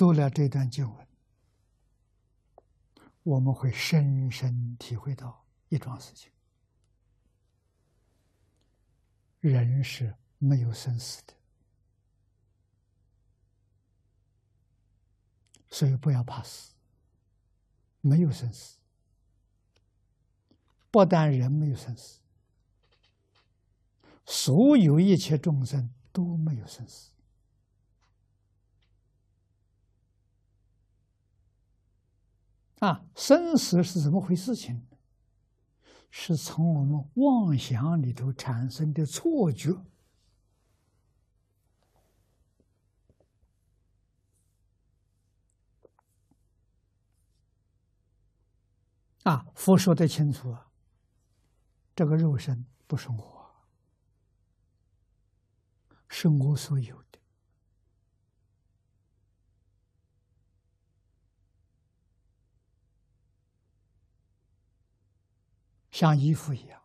读了这段经文，我们会深深体会到一桩事情：人是没有生死的，所以不要怕死。没有生死，不但人没有生死，所有一切众生都没有生死。啊，生死是怎么回事？情是从我们妄想里头产生的错觉。啊，佛说的清楚啊，这个肉身不是我，是我所有的，像衣服一样，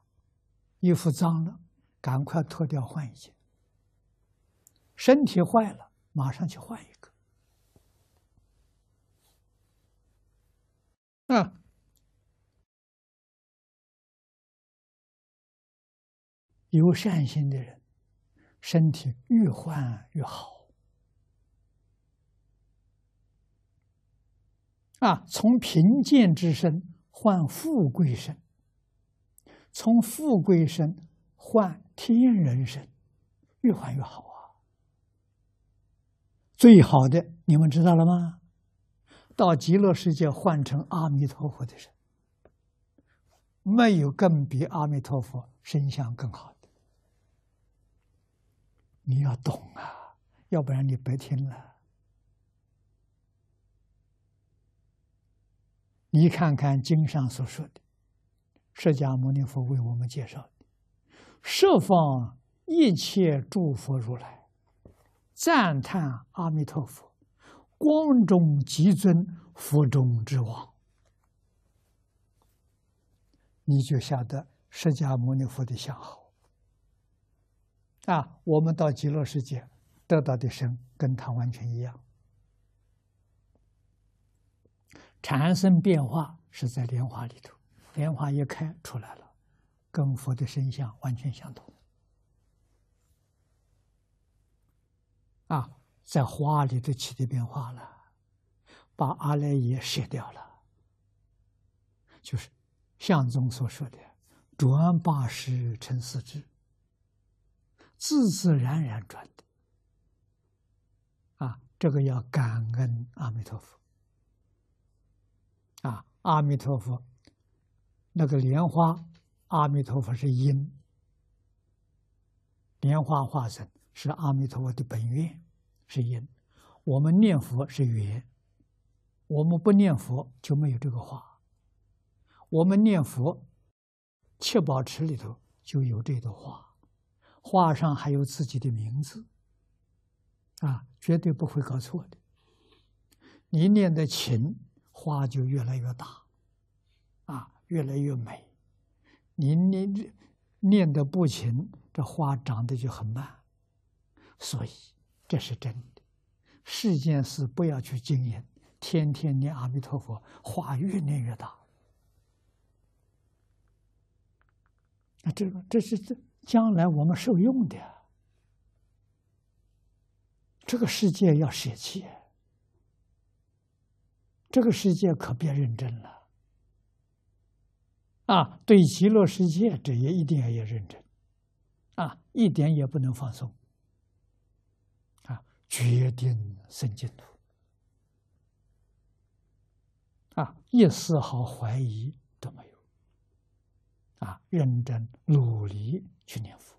衣服脏了，赶快脱掉换一件；身体坏了，马上去换一个。啊。有善心的人，身体越换越好。啊，从贫贱之身换富贵身，从富贵身换天人身，越换越好啊！最好的，你们知道了吗？到极乐世界换成阿弥陀佛的身，没有更比阿弥陀佛身相更好的。你要懂啊，要不然你白听了。你看看经上所说的，释迦牟尼佛为我们介绍的，十方一切诸佛如来赞叹阿弥陀佛，光中极尊，佛中之王，你就晓得释迦牟尼佛的相好。啊，我们到极乐世界得到的生跟他完全一样，产生变化是在莲花里头，莲花一开出来了，跟佛的身相完全相同。啊，在花里头起的变化了，把阿赖耶舍掉了，就是相宗所说的“转八十成四智”。自自然然转的，啊，这个要感恩阿弥陀佛，啊，阿弥陀佛，那个莲花，阿弥陀佛是因，莲花化身是阿弥陀佛的本愿，是因，我们念佛是缘，我们不念佛就没有这个花，我们念佛，七宝池里头就有这朵花。画上还有自己的名字，啊，绝对不会搞错的。你念的勤，花就越来越大，啊，越来越美。你念念的不勤，这花长得就很慢。所以这是真的。世间事不要去经营，天天念阿弥陀佛，花越念越大。那这个，这是这。将来我们受用的，这个世界要舍弃，这个世界可别认真了，啊，对极乐世界这也一定要要认真，啊，一点也不能放松，啊，决定生净土，啊，一丝毫怀疑都没有。啊，认真努力去念佛。